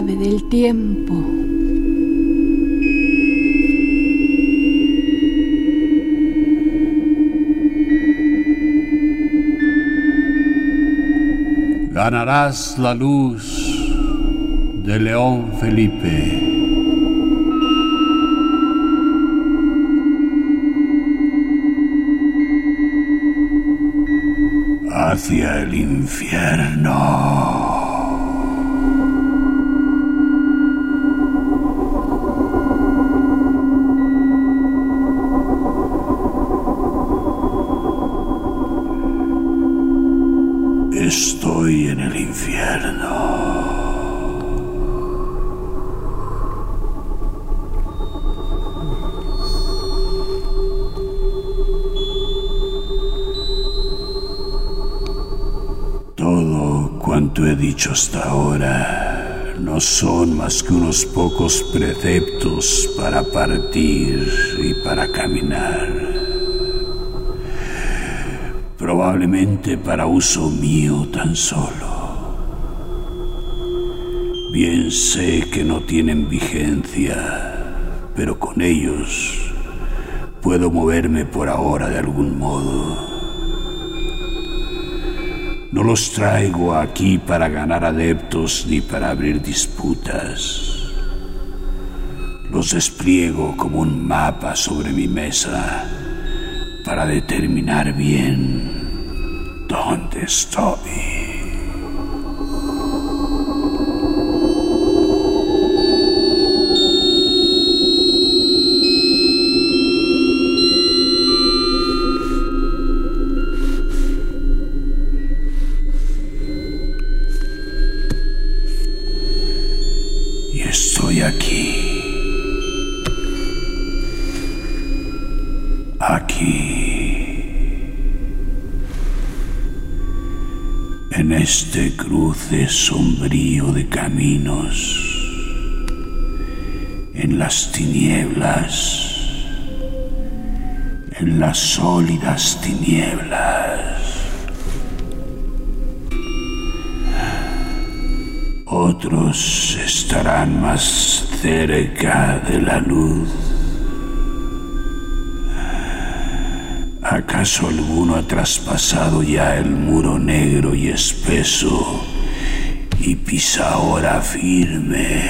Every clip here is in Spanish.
El ave del tiempo. ganarás la luz de León Felipe. Hacia el infierno. Hasta ahora no son más que unos pocos preceptos para partir y para caminar probablemente para uso mío tan solo. Bien sé que no tienen vigencia, pero con ellos puedo moverme por ahora de algún modo. No los traigo aquí para ganar adeptos ni para abrir disputas. Los despliego como un mapa sobre mi mesa para determinar bien dónde estoy. En este cruce sombrío de caminos. En las tinieblas. En las sólidas tinieblas. Otros estarán más cerca de la luz. ¿Acaso alguno ha traspasado ya el muro negro y espeso y pisa ahora firme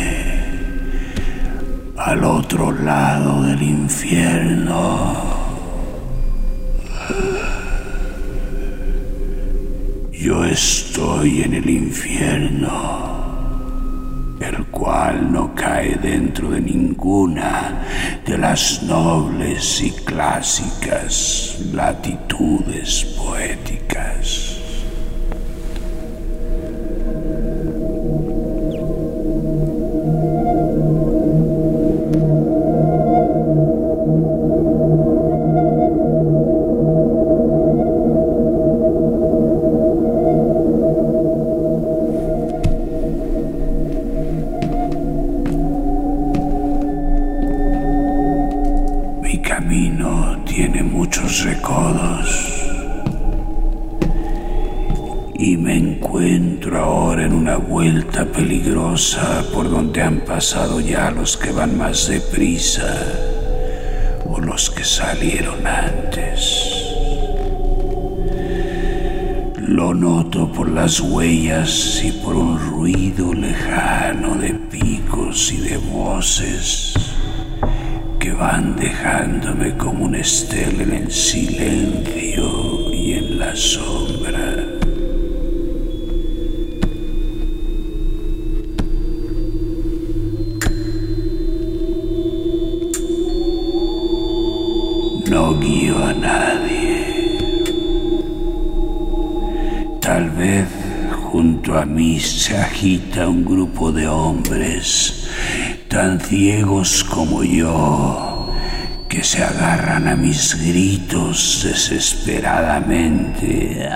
al otro lado del infierno? Yo estoy en el infierno el cual no cae dentro de ninguna de las nobles y clásicas latitudes poéticas. Ya los que van más deprisa o los que salieron antes. Lo noto por las huellas y por un ruido lejano de picos y de voces que van dejándome como un estel en el silencio y en la sombra. Junto a mí se agita un grupo de hombres tan ciegos como yo que se agarran a mis gritos desesperadamente.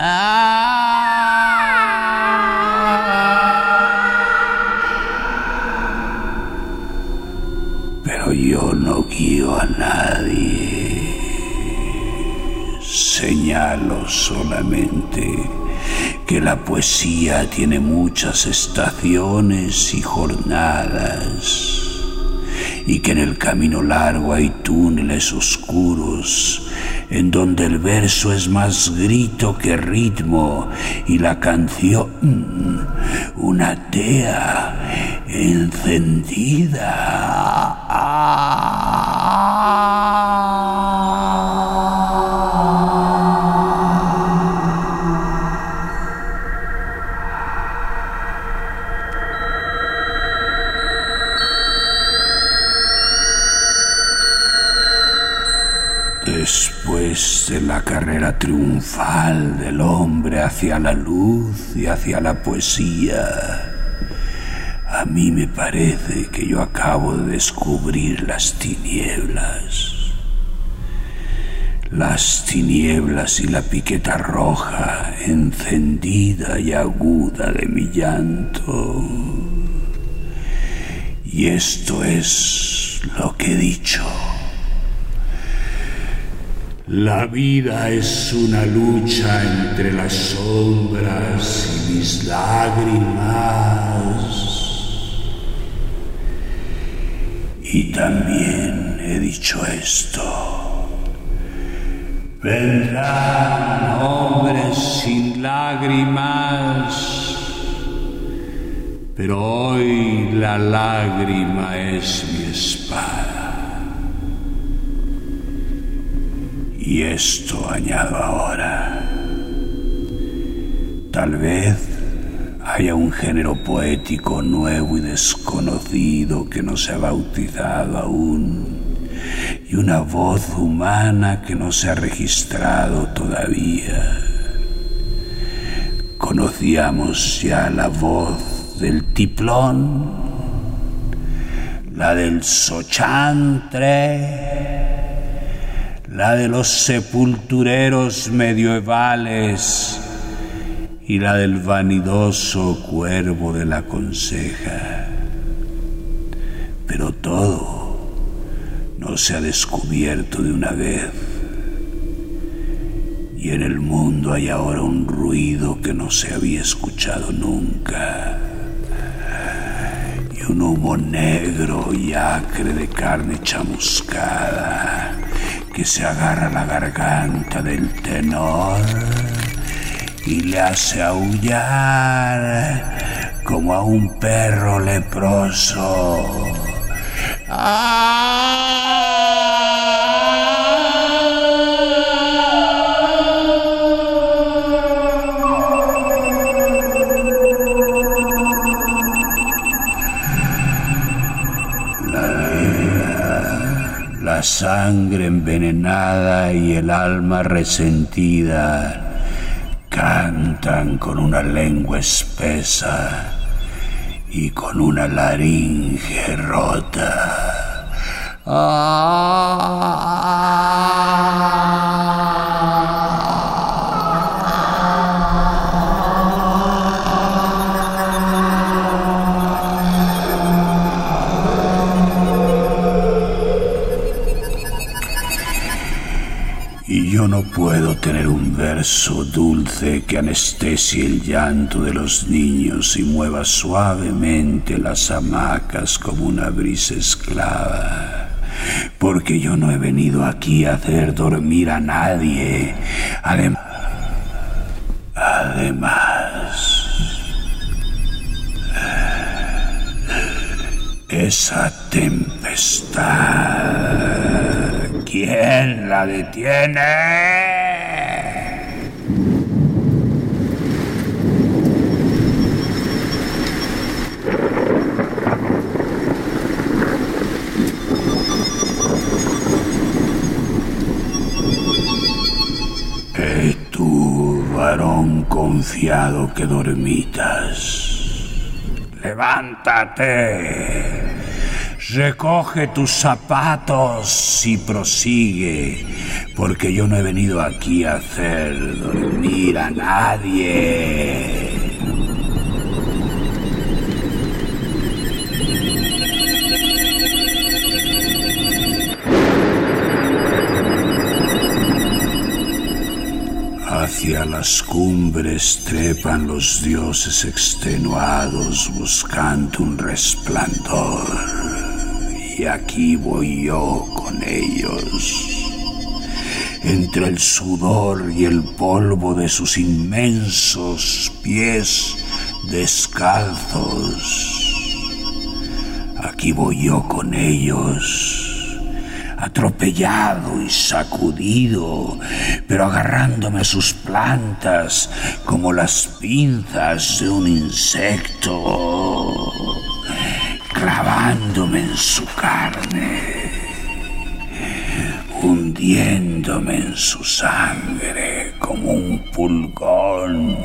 Pero yo no guío a nadie. Señalo solamente que la poesía tiene muchas estaciones y jornadas y que en el camino largo hay túneles oscuros en donde el verso es más grito que ritmo y la canción una tea encendida. Después de la carrera triunfal del hombre hacia la luz y hacia la poesía, a mí me parece que yo acabo de descubrir las tinieblas. Las tinieblas y la piqueta roja encendida y aguda de mi llanto. Y esto es lo que he dicho. La vida es una lucha entre las sombras y mis lágrimas. Y también he dicho esto. Vendrán hombres sin lágrimas, pero hoy la lágrima es mi espada. Y esto añado ahora. Tal vez haya un género poético nuevo y desconocido que no se ha bautizado aún y una voz humana que no se ha registrado todavía. Conocíamos ya la voz del tiplón, la del sochantre, la de los sepultureros medievales y la del vanidoso cuervo de la conseja. Pero todo no se ha descubierto de una vez. Y en el mundo hay ahora un ruido que no se había escuchado nunca. Y un humo negro y acre de carne chamuscada que se agarra la garganta del tenor y le hace aullar como a un perro leproso. La sangre envenenada y el alma resentida cantan con una lengua espesa y con una laringe rota. Y yo no puedo tener un verso dulce que anestesie el llanto de los niños y mueva suavemente las hamacas como una brisa esclava. Porque yo no he venido aquí a hacer dormir a nadie. Adem- Además, esa tempestad, ¿quién la detiene? Hey tú, varón con confiado que dormitas. Levántate. Recoge tus zapatos y prosigue, porque yo no he venido aquí a hacer dormir a nadie. Hacia las cumbres trepan los dioses extenuados buscando un resplandor. Y aquí voy yo con ellos. Entre el sudor y el polvo de sus inmensos pies descalzos. Aquí voy yo con ellos atropellado y sacudido, pero agarrándome a sus plantas como las pinzas de un insecto, clavándome en su carne, hundiéndome en su sangre como un pulgón,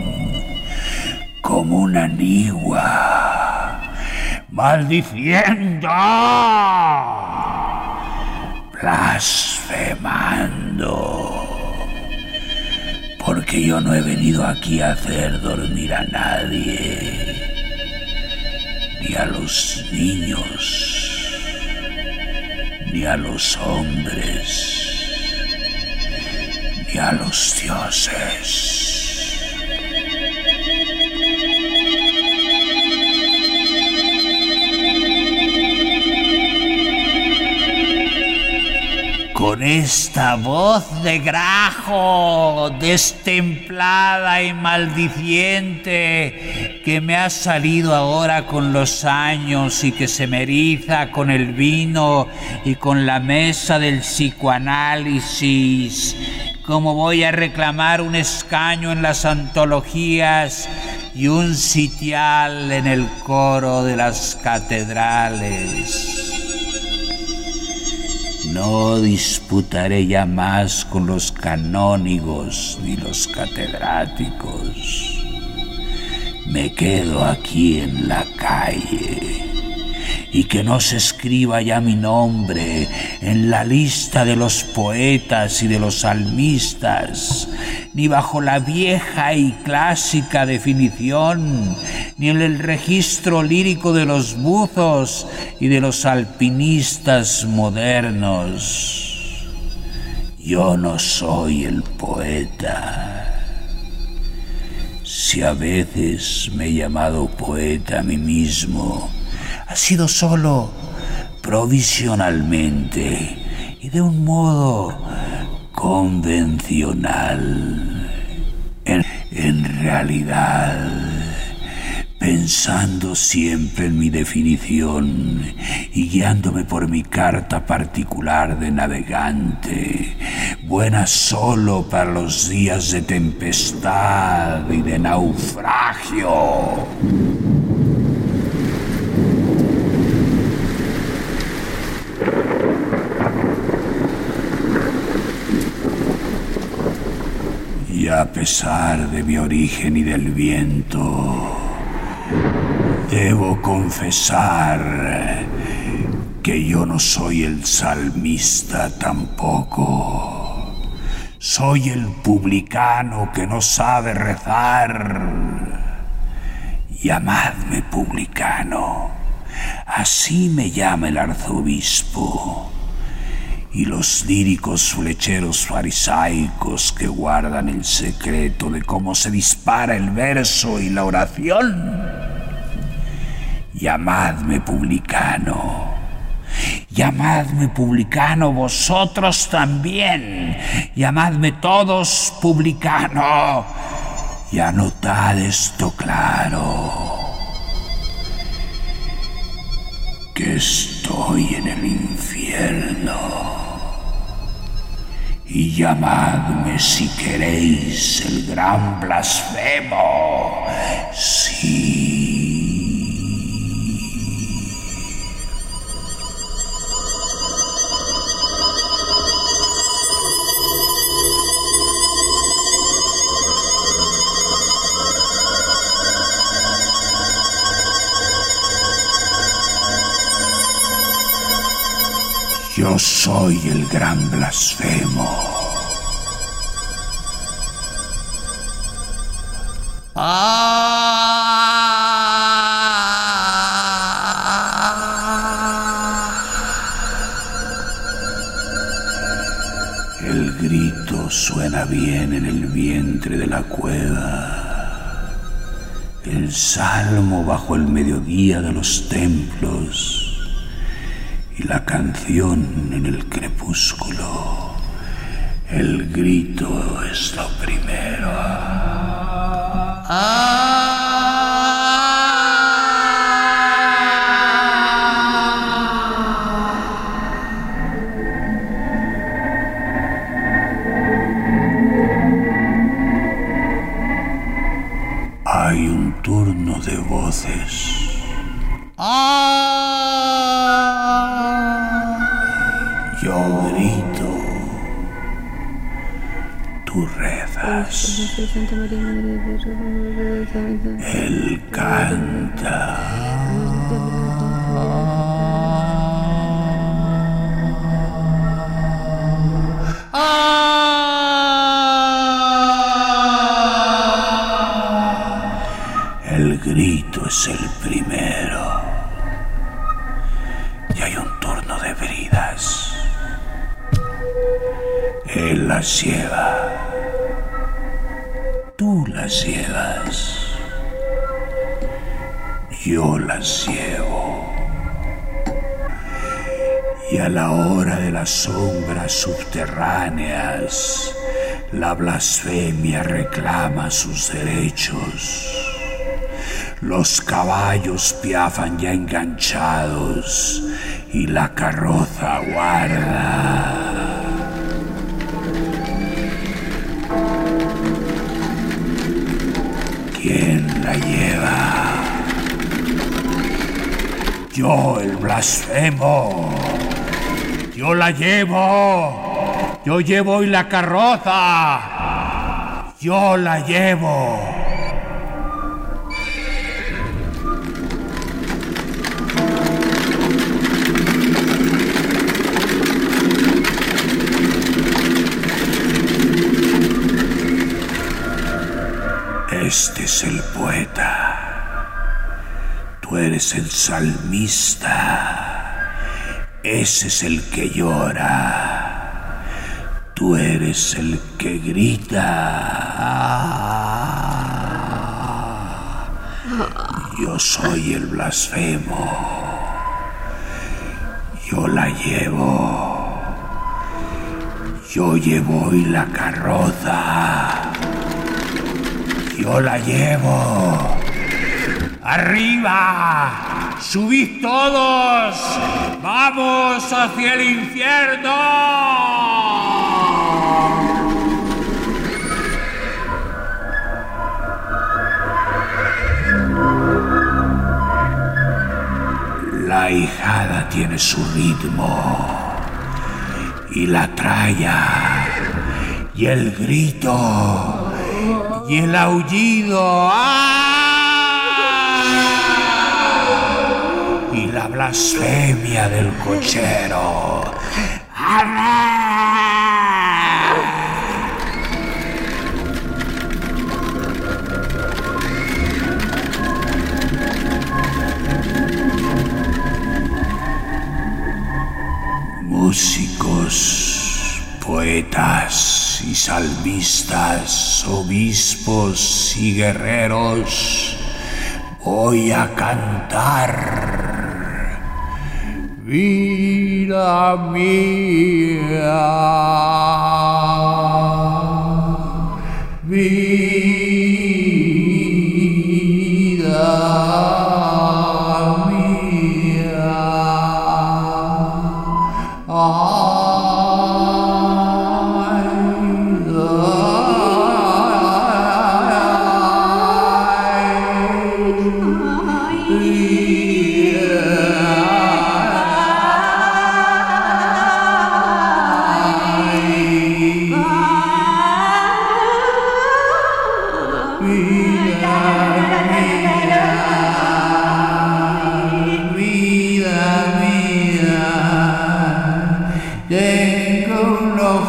como una nigua, maldiciendo blasfemando. Porque yo no he venido aquí a hacer dormir a nadie, ni a los niños, ni a los hombres, ni a los dioses. con esta voz de grajo, destemplada y maldiciente, que me ha salido ahora con los años y que se me con el vino y con la mesa del psicoanálisis, como voy a reclamar un escaño en las antologías y un sitial en el coro de las catedrales. No disputaré ya más con los canónigos ni los catedráticos. Me quedo aquí en la calle y que no se escriba ya mi nombre en la lista de los poetas y de los salmistas, ni bajo la vieja y clásica definición, ni en el registro lírico de los buzos y de los alpinistas modernos. Yo no soy el poeta. Si a veces me he llamado poeta a mí mismo, ha sido solo provisionalmente y de un modo convencional. En, en, realidad, pensando siempre en mi definición y guiándome por mi carta particular de navegante, buena solo para los días de tempestad y de naufragio. a pesar de mi origen y del viento, debo confesar que yo no soy el salmista tampoco. Soy el publicano que no sabe rezar. Llamadme publicano. Así me llama el arzobispo y los líricos flecheros farisaicos que guardan el secreto de cómo se dispara el verso y la oración. Llamadme publicano. Llamadme publicano vosotros también. Llamadme todos publicano. Y anotad esto claro. Que estoy en el infierno y llamadme si queréis el gran blasfemo. Sí. Soy el gran blasfemo. El grito suena bien en el vientre de la cueva. El salmo bajo el mediodía de los templos. Y la canción en el crepúsculo. El grito es lo primero. Él canta. El grito es el primero. Y hay un turno de bridas. Él las lleva. Tú las llevas. Yo las llevo. Y a la hora de las sombras subterráneas, la blasfemia reclama sus derechos. Los caballos piafan ya enganchados y la carroza aguarda. ¿Quién la lleva? Yo, el blasfemo. Yo la llevo. Yo llevo hoy la carroza. Yo la llevo. Este es el poeta. Tú eres el salmista. Ese es el que llora. Tú eres el que grita. Yo soy el blasfemo. Yo la llevo. Yo llevo hoy la carroza. Yo la llevo. ¡Arriba! ¡Subid todos! ¡Vamos hacia el infierno! La hijada tiene su ritmo y la tralla y el grito y el aullido. ¡Ah! Y la blasfemia del cochero. ¡Arre! Músicos, poetas y salmistas, obispos y guerreros, voy a cantar. Vida mía,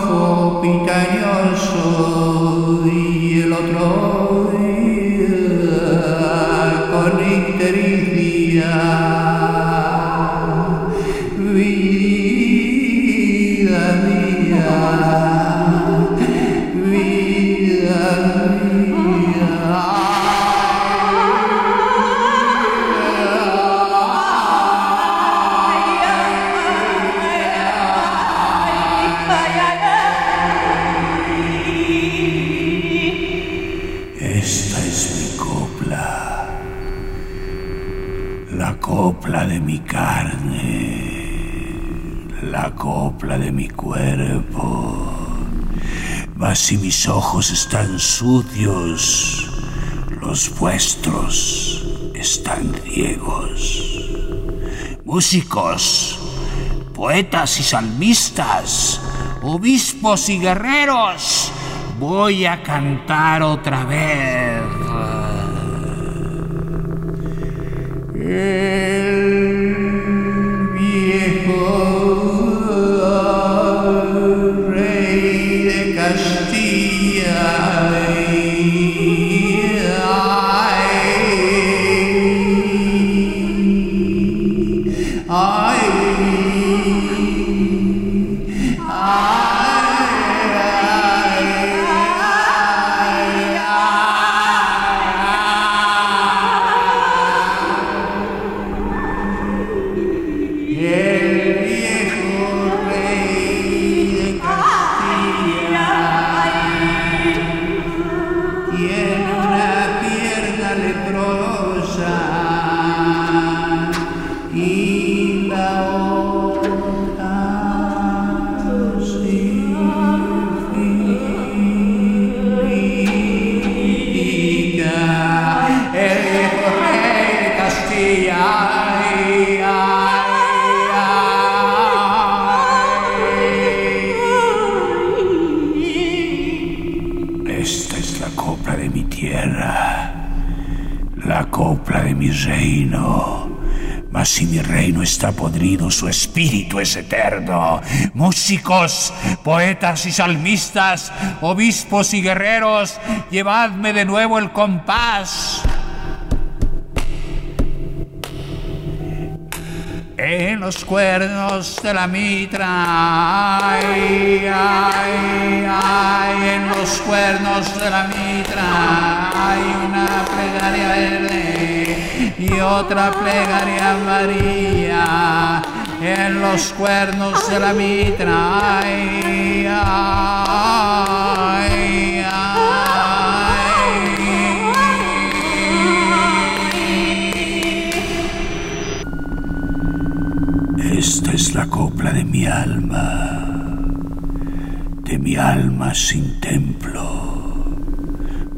פֿון די קיין שו זיי לא טראו están sucios, los vuestros están ciegos. Músicos, poetas y salmistas, obispos y guerreros, voy a cantar otra vez. El mi reino. Mas si mi reino está podrido, su espíritu es eterno. Músicos, poetas y salmistas, obispos y guerreros, llevadme de nuevo el compás. En los cuernos de la mitra, ay, ay, ay, en los cuernos de la mitra hay una plegaria verde y otra plegaria amarilla. En los cuernos de la mitra. Esta es la copla de mi alma, de mi alma sin templo,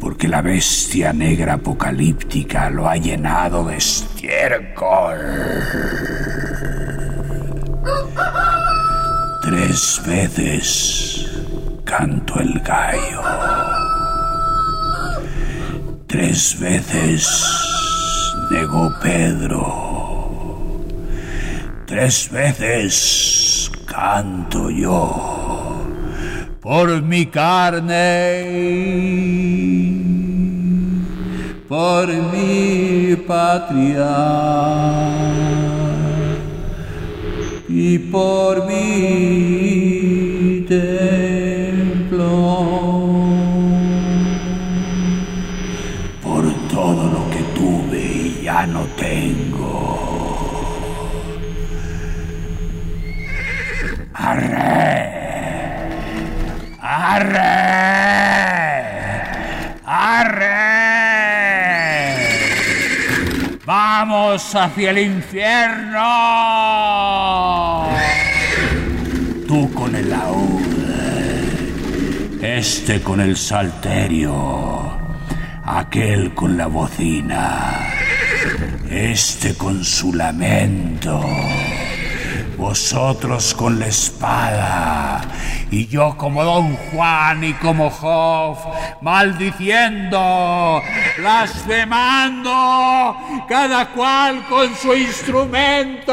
porque la bestia negra apocalíptica lo ha llenado de estiércol. Tres veces canto el gallo. Tres veces negó Pedro. Tres veces canto yo por mi carne, por mi patria y por mi templo. Por todo lo que tuve y ya no tengo. ¡Arre! ¡Arre! ¡Arre! ¡Vamos hacia el infierno! Tú con el laúd, este con el salterio, aquel con la bocina, este con su lamento vosotros con la espada, y yo como Don Juan y como Job, maldiciendo, blasfemando, cada cual con su instrumento.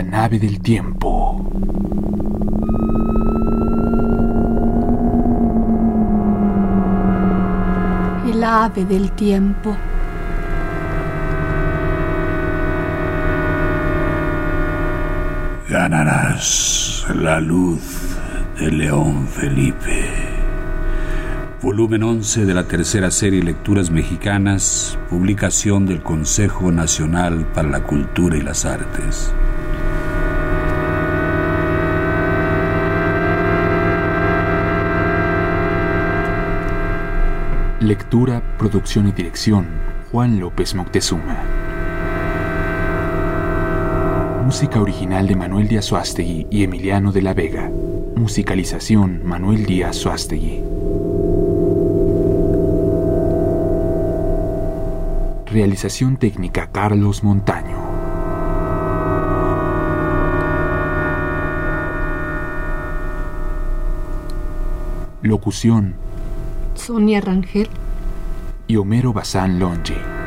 La nave del tiempo. El ave del tiempo. Ganarás la luz de León Felipe. Volumen 11 de la tercera serie Lecturas Mexicanas, publicación del Consejo Nacional para la Cultura y las Artes. Lectura, producción y dirección, Juan López Moctezuma. Música original de Manuel Díaz Suástegui y Emiliano de la Vega. Musicalización Manuel Díaz Suástegui. Realización técnica Carlos Montaño. Locución Sonia Rangel. y Homero Bazán Longe.